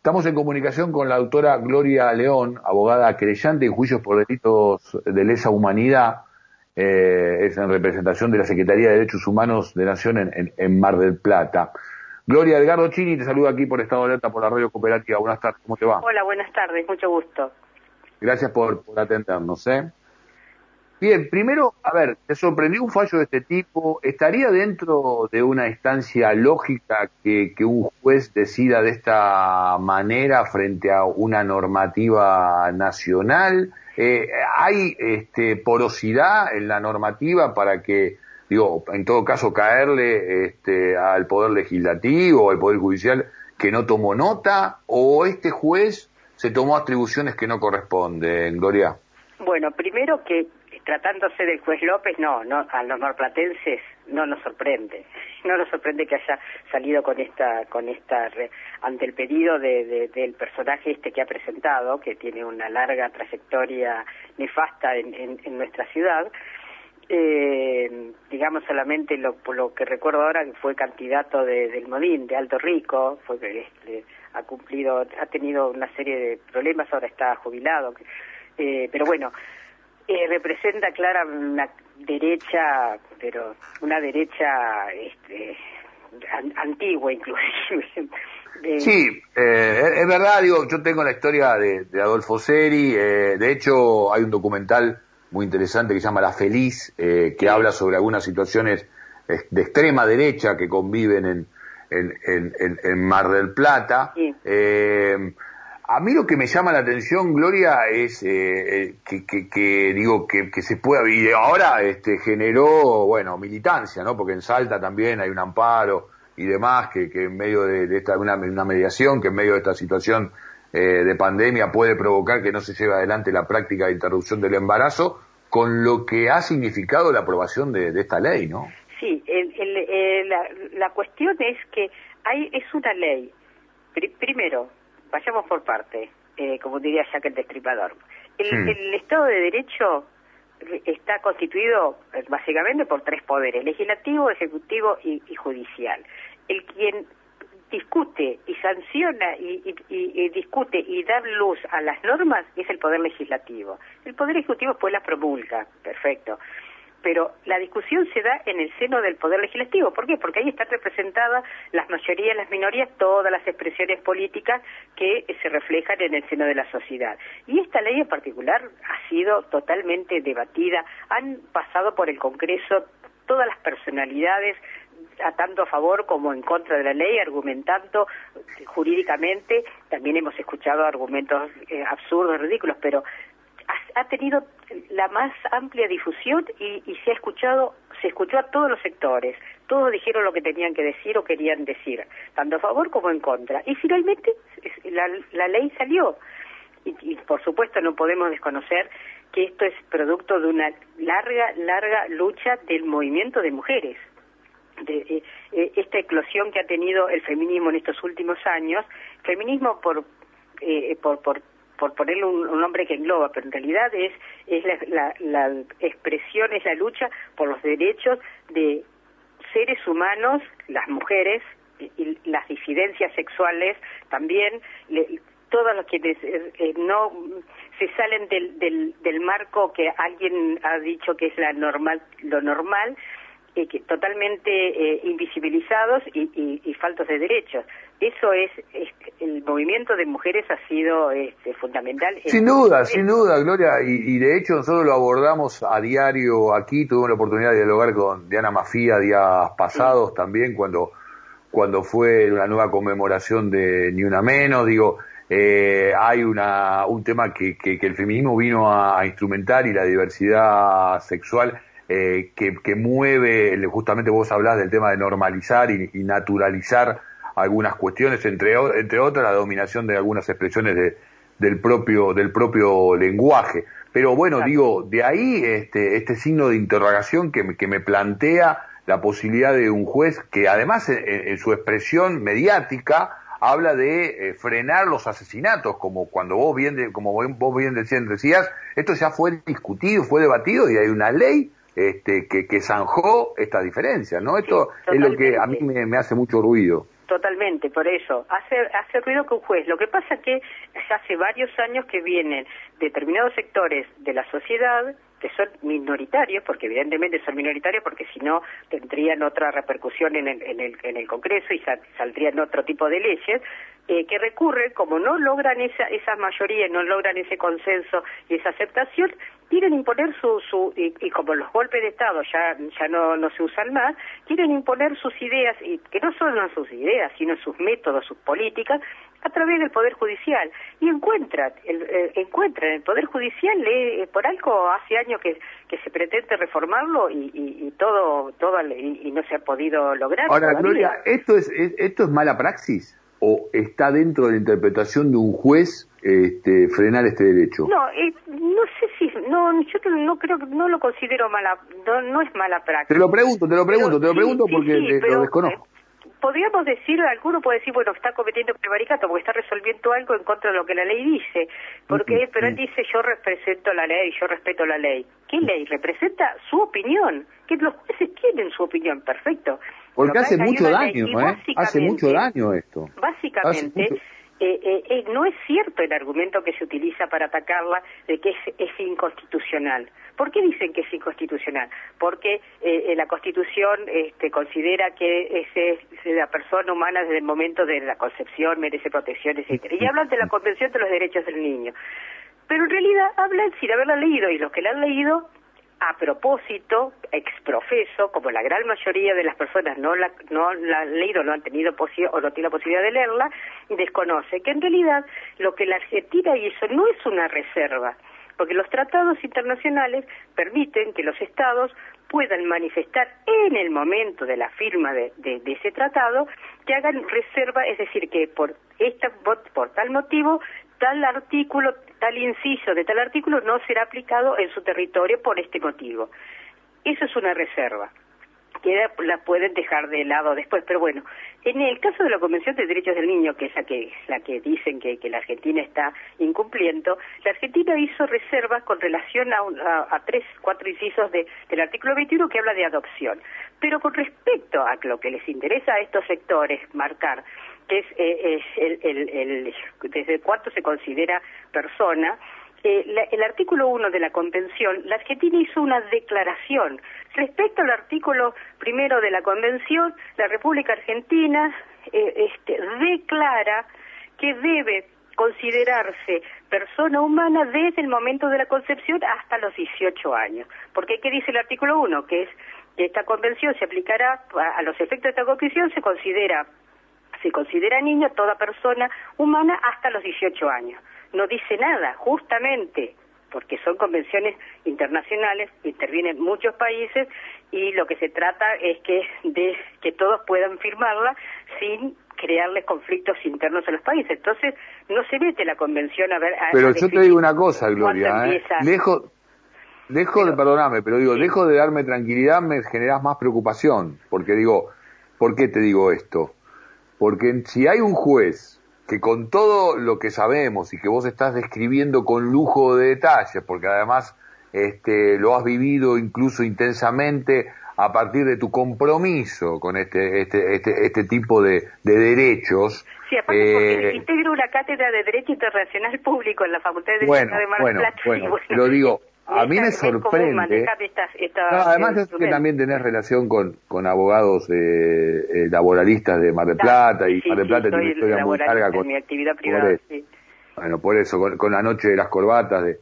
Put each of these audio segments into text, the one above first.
Estamos en comunicación con la doctora Gloria León, abogada creyente en juicios por delitos de lesa humanidad, eh, es en representación de la Secretaría de Derechos Humanos de Nación en, Mar del Plata. Gloria Edgardo Chini te saluda aquí por Estado de Alerta por la Radio Cooperativa. Buenas tardes, ¿cómo te va? Hola, buenas tardes, mucho gusto. Gracias por, por atendernos. ¿eh? Bien, primero, a ver, ¿te sorprendió un fallo de este tipo? ¿Estaría dentro de una instancia lógica que, un juez decida de esta manera frente a una normativa nacional? Eh, ¿Hay este, porosidad en la normativa para que, digo, en todo caso, caerle este, al Poder Legislativo al Poder Judicial que no tomó nota? ¿O este juez se tomó atribuciones que no corresponden, Gloria? Bueno, primero que tratándose del juez López, no, no, a los norplatenses no nos sorprende, no nos sorprende que haya salido con esta, con esta, ante el pedido de, del personaje este que ha presentado, que tiene una larga trayectoria nefasta en, en, nuestra ciudad, eh, digamos solamente lo, lo que recuerdo ahora que fue candidato de, del Modín, de Alto Rico, fue este, ha cumplido, ha tenido una serie de problemas, ahora está jubilado, eh, pero bueno, eh, representa clara una derecha, pero una derecha este, antigua inclusive. Sí, eh, es verdad, digo, yo tengo la historia de, Adolfo Seri, eh, de hecho hay un documental muy interesante que se llama La Feliz, que habla sobre algunas situaciones de extrema derecha que conviven en, en, en, Mar del Plata. Sí. A mí lo que me llama la atención, Gloria, es eh, eh, que, digo que, se pueda y ahora este, generó, bueno, militancia, ¿no? Porque en Salta también hay un amparo y demás que, en medio de, esta una, mediación que en medio de esta situación eh, de pandemia puede provocar que no se lleve adelante la práctica de interrupción del embarazo, con lo que ha significado la aprobación de, esta ley, ¿no? Sí, la, la, cuestión es que hay es una ley. primero, vayamos por parte, eh, como diría Jack el Destripador. El, Estado de Derecho está constituido eh, básicamente por tres poderes, legislativo, ejecutivo y, judicial. El quien discute y sanciona y, y, discute y da luz a las normas es el poder legislativo. El poder ejecutivo pues las promulga, perfecto pero la discusión se da en el seno del Poder Legislativo. ¿Por qué? Porque ahí están representadas las mayorías, las minorías, todas las expresiones políticas que se reflejan en el seno de la sociedad. Y esta ley en particular ha sido totalmente debatida, han pasado por el Congreso todas las personalidades tanto a favor como en contra de la ley, argumentando jurídicamente. También hemos escuchado argumentos eh, absurdos, ridículos, pero ha, tenido la más amplia difusión y, se ha escuchado, se escuchó a todos los sectores. Todos dijeron lo que tenían que decir o querían decir, tanto a favor como en contra. Y finalmente la, ley salió. Y, por supuesto no podemos desconocer que esto es producto de una larga, larga lucha del movimiento de mujeres. De, eh, eh, esta eclosión que ha tenido el feminismo en estos últimos años, feminismo por, eh, por, por por ponerle un, nombre que engloba, pero en realidad es, es la, la, expresión, es la lucha por los derechos de seres humanos, las mujeres, y, las disidencias sexuales también, todos los que eh, eh, no se salen del, del, del marco que alguien ha dicho que es la normal, lo normal, eh, que, totalmente eh, invisibilizados y, y, faltos de derechos. Eso es, el movimiento de mujeres ha sido este, fundamental. Sin duda, sin duda, Gloria, y, de hecho nosotros lo abordamos a diario aquí, tuve la oportunidad de dialogar con Diana Mafía días pasados también, cuando, cuando fue la nueva conmemoración de Ni Una Menos, digo, eh, hay una, un tema que, que, el feminismo vino a instrumentar y la diversidad sexual eh, que, mueve, justamente vos hablás del tema de normalizar y, naturalizar algunas cuestiones, entre, entre otras la dominación de algunas expresiones de, del, propio, del propio lenguaje. Pero bueno, digo, de ahí este, este signo de interrogación que, que me plantea la posibilidad de un juez que además en, su expresión mediática habla de eh, frenar los asesinatos, como cuando vos bien, como vos bien decías, esto ya fue discutido, fue debatido y hay una ley este, que, que zanjó esta diferencia, ¿no? Esto es lo que a mí me, hace mucho ruido. Totalmente, por eso. Hace, hace ruido que un juez. Lo que pasa que hace varios años que vienen determinados sectores de la sociedad que son minoritarios, porque evidentemente son minoritarios, porque si no tendrían otra repercusión en el, en el, en el Congreso y saldrían otro tipo de leyes, eh, que recurren, como no logran esa, esa mayoría, no logran ese consenso y esa aceptación, quieren imponer su, su y, como los golpes de Estado ya, ya no, no se usan más, quieren imponer sus ideas, y que no solo sus ideas, sino sus métodos, sus políticas, a través del Poder Judicial. Y encuentran, el, eh, encuentran el Poder Judicial, eh, por algo hace años que, que se pretende reformarlo y, y, todo, todo y, no se ha podido lograr. Ahora, Gloria, ¿esto es, ¿esto es mala praxis? ¿O está dentro de la interpretación de un juez este, frenar este derecho? No, eh, no sé si, no, yo no creo, no lo considero mala, no, no es mala práctica. Te lo pregunto, te lo pregunto, te lo pregunto porque lo desconozco. Podríamos decir, alguno puede decir, bueno, está cometiendo prevaricato porque está resolviendo algo en contra de lo que la ley dice, porque pero él dice, yo represento la ley, yo respeto la ley. ¿Qué ley? Representa su opinión, que los jueces tienen su opinión, perfecto. Porque hace mucho daño, ¿eh? Hace mucho daño esto. Básicamente, eh, eh, eh, no es cierto el argumento que se utiliza para atacarla de que es, inconstitucional. ¿Por qué dicen que es inconstitucional? Porque eh, la Constitución este, considera que ese, la persona humana desde el momento de la concepción merece protección, etc. Y hablan de la Convención de los Derechos del Niño. Pero en realidad hablan sin haberla leído y los que la han leído a propósito, exprofeso, como la gran mayoría de las personas no la, no la han leído, no han tenido o no tiene la posibilidad de leerla, desconoce que en realidad lo que la Argentina hizo no es una reserva, porque los tratados internacionales permiten que los estados puedan manifestar en el momento de la firma de, de, ese tratado que hagan reserva, es decir, que por, esta, por tal motivo tal artículo, tal inciso de tal artículo no será aplicado en su territorio por este motivo. Eso es una reserva que la pueden dejar de lado después, pero bueno, en el caso de la Convención de Derechos del Niño, que es la que, la que dicen que, la Argentina está incumpliendo, la Argentina hizo reservas con relación a, tres, cuatro incisos del artículo 21 que habla de adopción. Pero con respecto a lo que les interesa a estos sectores marcar, que es, eh, el, desde cuánto se considera persona, eh, el artículo 1 de la Convención, la Argentina hizo una declaración. Respecto al artículo primero de la Convención, la República Argentina eh, este, declara que debe considerarse persona humana desde el momento de la concepción hasta los 18 años. Porque ¿qué dice el artículo 1? Que es esta convención se aplicará a los efectos de esta convención se considera se considera niño toda persona humana hasta los 18 años. No dice nada, justamente porque son convenciones internacionales, intervienen muchos países y lo que se trata es que de que todos puedan firmarla sin crearles conflictos internos en los países. Entonces, no se mete la convención a ver... pero yo te digo una cosa, Gloria, ¿eh? lejos, dejo de, perdonarme, pero digo, dejo de darme tranquilidad, me generas más preocupación, porque digo, ¿por qué te digo esto? Porque si hay un juez que con todo lo que sabemos y que vos estás describiendo con lujo de detalles, porque además este, lo has vivido incluso intensamente a partir de tu compromiso con este, este, este, este tipo de, derechos. Sí, aparte eh, integro una cátedra de Derecho Internacional Público en la Facultad de Derecho de Mar del Plata. Bueno, bueno, lo digo, a mí me sorprende. además es que también tenés relación con, con abogados eh, eh, laboralistas de Mar del Plata y Mar del Plata tiene una historia muy larga con mi actividad privada. Bueno, por eso, con, la noche de las corbatas de,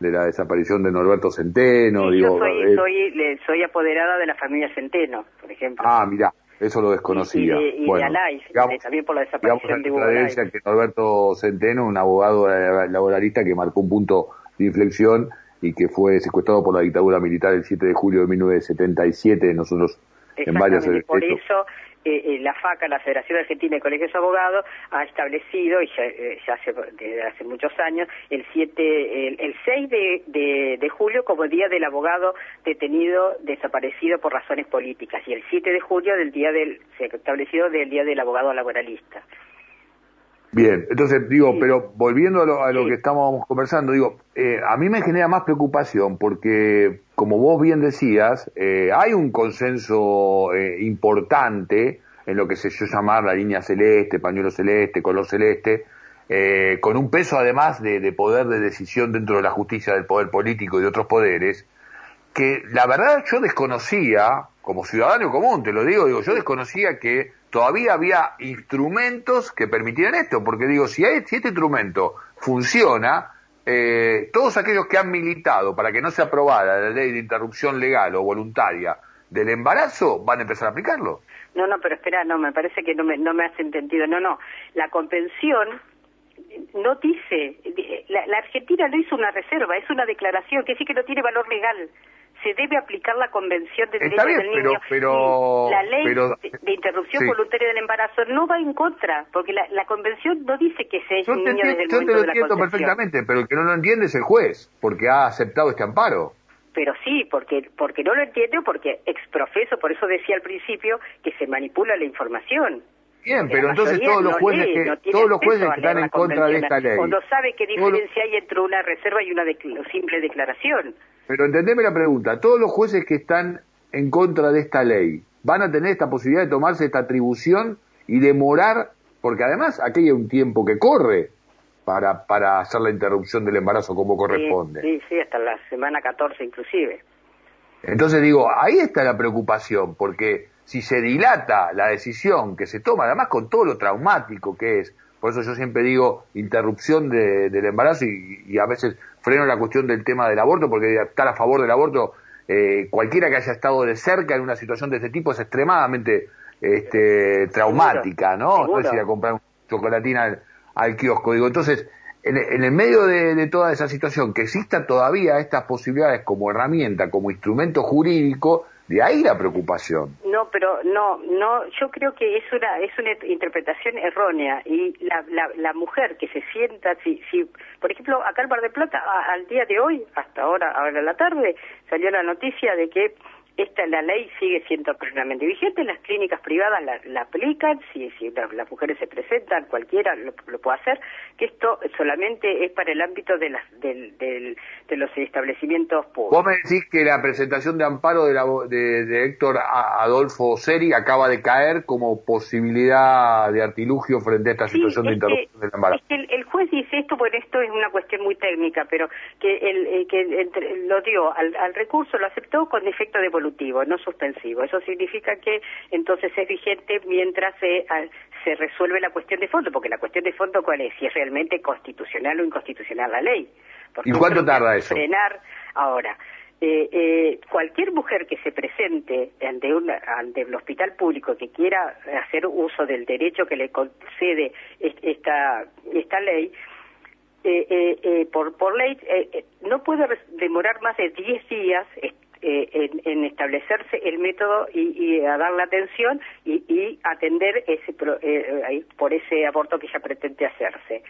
de la desaparición de Norberto Centeno. digo, yo soy, soy, soy, apoderada de la familia Centeno, por ejemplo. Ah, mira, eso lo desconocía. Y, de, Alay, también por la desaparición de Hugo La que Norberto Centeno, un abogado laboralista que marcó un punto de inflexión y que fue secuestrado por la dictadura militar el 7 de julio de 1977. Nosotros en varias por eso eh, eh, la FACA, la Federación Argentina de Colegios Abogados, ha establecido, y ya, eh, hace, desde hace muchos años, el 7, el, 6 de, de, julio como Día del Abogado Detenido Desaparecido por Razones Políticas, y el 7 de julio del día del, se ha establecido del Día del Abogado Laboralista. Bien, entonces digo, pero volviendo a lo, que estábamos conversando, digo, eh, a mí me genera más preocupación porque, como vos bien decías, eh, hay un consenso eh, importante en lo que se yo llamar la línea celeste, pañuelo celeste, color celeste, eh, con un peso además de, de, poder de decisión dentro de la justicia, del poder político y de otros poderes, que la verdad yo desconocía, como ciudadano común, te lo digo, digo, yo desconocía que todavía había instrumentos que permitían esto, porque digo, si, hay, si este instrumento funciona, eh, todos aquellos que han militado para que no se aprobara la ley de interrupción legal o voluntaria del embarazo van a empezar a aplicarlo. No, no, pero espera, no, me parece que no me, no me has entendido. No, no, la convención no dice, la, la Argentina no hizo una reserva, es una declaración que sí que no tiene valor legal se debe aplicar la Convención de Derechos del Niño. Pero, la ley de, interrupción voluntaria del embarazo no va en contra, porque la, la Convención no dice que se es un niño desde el momento Yo te lo entiendo perfectamente, pero el que no lo entiende es el juez, porque ha aceptado este amparo. Pero sí, porque porque no lo entiende o porque exprofeso, por eso decía al principio que se manipula la información. Bien, pero entonces todos los jueces que, todos los jueces están en contra de esta ley. O no sabe qué diferencia hay entre una reserva y una simple declaración. Pero entendeme la pregunta, todos los jueces que están en contra de esta ley van a tener esta posibilidad de tomarse esta atribución y demorar, porque además aquí hay un tiempo que corre para, para hacer la interrupción del embarazo como corresponde. Sí, sí, hasta la semana 14 inclusive. Entonces digo, ahí está la preocupación, porque si se dilata la decisión que se toma, además con todo lo traumático que es, por eso yo siempre digo interrupción del embarazo y, a veces freno la cuestión del tema del aborto, porque estar a favor del aborto, eh, cualquiera que haya estado de cerca en una situación de este tipo es extremadamente este, traumática, ¿no? No es ir a comprar un chocolatina al, kiosco. Digo, entonces, en, el medio de, de, toda esa situación, que exista todavía estas posibilidades como herramienta, como instrumento jurídico, de ahí la preocupación. No, pero no, no, yo creo que es una es una interpretación errónea y la, la, la mujer que se sienta, si, si, por ejemplo, acá en Bar de Plata, al día de hoy, hasta ahora, ahora en la tarde, salió la noticia de que esta la ley sigue siendo plenamente vigente, las clínicas privadas la, aplican, si, si las, mujeres se presentan, cualquiera lo, puede hacer, que esto solamente es para el ámbito de, las, del, de los establecimientos públicos. Vos me decís que la presentación de amparo de, la, de, Héctor Adolfo Seri acaba de caer como posibilidad de artilugio frente a esta situación de interrupción del embarazo. Es que el, juez dice esto, bueno, esto es una cuestión muy técnica, pero que, el, eh, que lo dio al, al recurso, lo aceptó con efecto de voluntad no suspensivo. Eso significa que entonces es vigente mientras se, se resuelve la cuestión de fondo, porque la cuestión de fondo cuál es, si es realmente constitucional o inconstitucional la ley. ¿Y cuánto tarda eso? Frenar ahora. Eh, eh, cualquier mujer que se presente ante, una, ante el hospital público que quiera hacer uso del derecho que le concede esta, esta ley, eh, eh, eh por, por ley no puede demorar más de 10 días eh, en, establecerse el método y, a dar la atención y, atender ese eh, por ese aborto que ella pretende hacerse.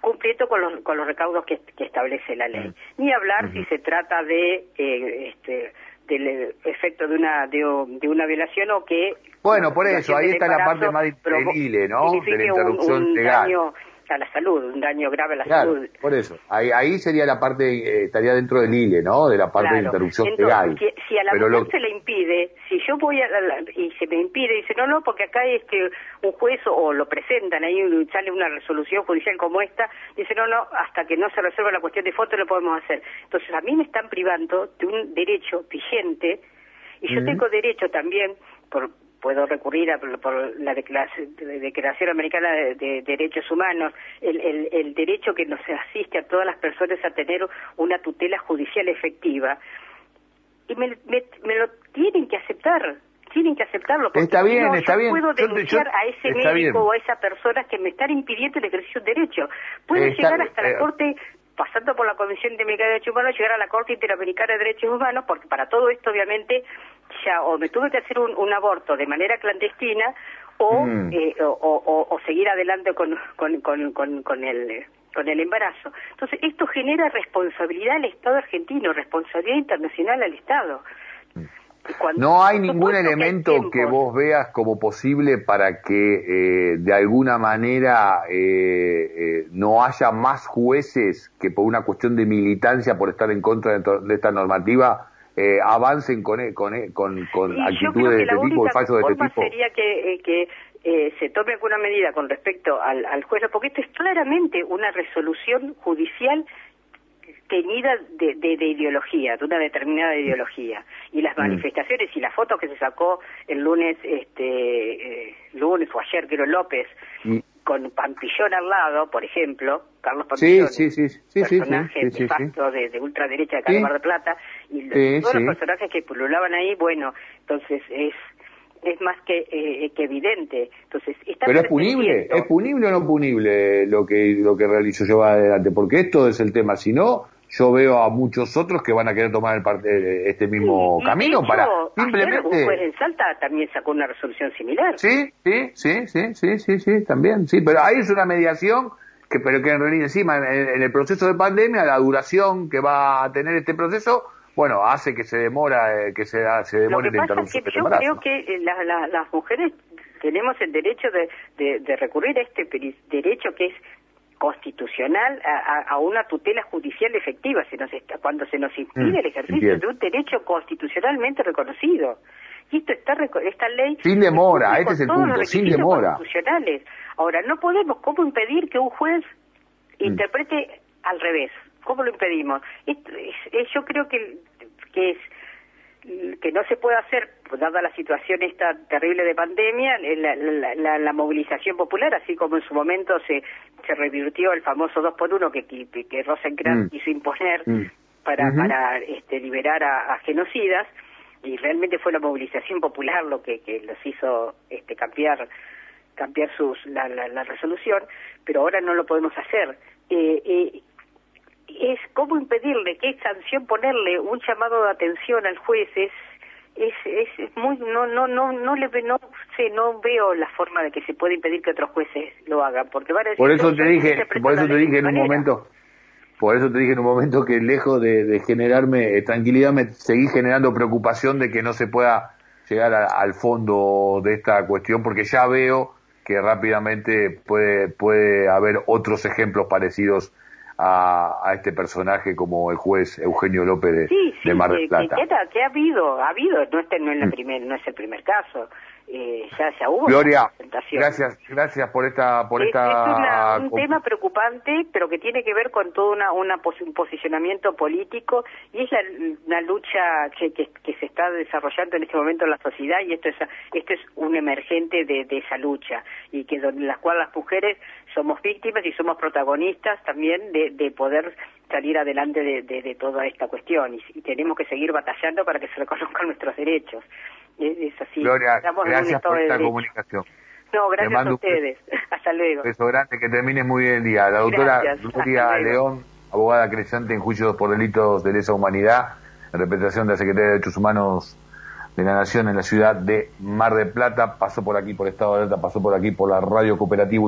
Cumpliendo con los, con los recaudos que, establece la ley. Ni hablar si se trata de eh, este, del efecto de una de, una violación o que bueno por eso ahí está la parte más difícil no de la interrupción legal a la salud, un daño grave a la salud. Por eso, ahí, ahí sería la parte, eh, estaría dentro del ILE, ¿no? De la parte de interrupción legal. Si, a la mujer se le impide, si yo voy a y se me impide, dice, no, no, porque acá este un juez o lo presentan, ahí sale una resolución judicial como esta, dice, no, no, hasta que no se resuelva la cuestión de foto lo podemos hacer. Entonces, a mí me están privando de un derecho vigente y yo tengo derecho también por puedo recurrir a, por la Declaración, Americana de, Derechos Humanos, el, el, el, derecho que nos asiste a todas las personas a tener una tutela judicial efectiva. Y me, me, lo tienen que aceptar, tienen que aceptarlo. Porque está bien, está yo bien. puedo denunciar a ese médico o a esa persona que me están impidiendo el ejercicio de derecho. Puede llegar hasta la eh, Corte pasando por la Comisión Interamericana de Derechos Humanos, llegar a la Corte Interamericana de Derechos Humanos, porque para todo esto, obviamente, ya o me tuve que hacer un, aborto de manera clandestina o, mm. eh, o, seguir adelante con, con, con, con, el con el embarazo. Entonces, esto genera responsabilidad al Estado argentino, responsabilidad internacional al Estado. no hay ningún elemento que, vos veas como posible para que eh, de alguna manera eh, no haya más jueces que por una cuestión de militancia, por estar en contra de esta normativa, eh, avancen con, eh, con, eh, con, con actitudes de este tipo, fallos de este tipo. sería que, que se tome alguna medida con respecto al, al juez, porque esto es claramente una resolución judicial teñida de, de, ideología, de una determinada ideología. Y las mm. manifestaciones y las fotos que se sacó el lunes, este, lunes o ayer, creo, López, mm con Pampillón al lado, por ejemplo, Carlos Pampillón, sí, sí, sí, personaje de facto de, ultraderecha de Calamar de Plata, y todos los personajes que pululaban ahí, bueno, entonces es es más que, eh, que evidente. Entonces, está Pero es punible, es punible o no punible lo que lo que realizó llevar adelante, porque esto es el tema, si no yo veo a muchos otros que van a querer tomar el eh, este mismo camino para simplemente un juez en Salta también sacó una resolución similar. Sí sí sí sí sí sí sí también sí pero ahí es una mediación que pero que en realidad encima en, el proceso de pandemia la duración que va a tener este proceso bueno hace que se demora eh, que se se demore la interrupción yo creo que eh, las mujeres tenemos el derecho de, de recurrir a este derecho que es constitucional a, una tutela judicial efectiva se nos cuando se nos impide mm, el ejercicio de un derecho constitucionalmente reconocido. Y esto está esta ley sin demora este es el punto sin demora. constitucionales. Ahora no podemos cómo impedir que un juez mm. interprete al revés cómo lo impedimos yo creo que que es que no se puede hacer, dada la situación esta terrible de pandemia, la, la, movilización popular, así como en su momento se, se revirtió el famoso 2 por 1 que, que, que Rosenkrantz mm. quiso imponer mm. para, para este, liberar a, genocidas, y realmente fue la movilización popular lo que, que los hizo este, cambiar cambiar sus, la, la, resolución, pero ahora no lo podemos hacer. Eh, eh, es cómo impedirle, qué sanción ponerle, un llamado de atención al juez es es, es muy no no no no le no sé no veo la forma de que se pueda impedir que otros jueces lo hagan porque van a por eso te dije por eso te dije en un momento por eso te dije en un momento que lejos de, generarme tranquilidad me seguí generando preocupación de que no se pueda llegar al fondo de esta cuestión porque ya veo que rápidamente puede puede haber otros ejemplos parecidos a, a, este personaje como el juez Eugenio López de, Mar del Plata. Sí, que, que, ha habido, ha habido, no, este no, es la mm. primer, no es el primer caso. Eh, ya, ya hubo Gloria, gracias, gracias por esta, por es, esta. Es un tema preocupante, pero que tiene que ver con todo una, una un posicionamiento político y es la, una lucha que, que, que, se está desarrollando en este momento en la sociedad y esto es, esto es un emergente de, de esa lucha y que en la cual las mujeres somos víctimas y somos protagonistas también de, de poder salir adelante de, de, toda esta cuestión y, tenemos que seguir batallando para que se reconozcan nuestros derechos. Es, así. Gloria, gracias por esta comunicación. No, gracias a ustedes. Hasta luego. Beso grande, que termines muy bien el día. La doctora Gloria León, abogada creciente en juicios por delitos de lesa humanidad, en representación de la Secretaría de Derechos Humanos de la Nación en la ciudad de Mar del Plata, pasó por aquí por Estado de Alta, pasó por aquí por la Radio Cooperativa.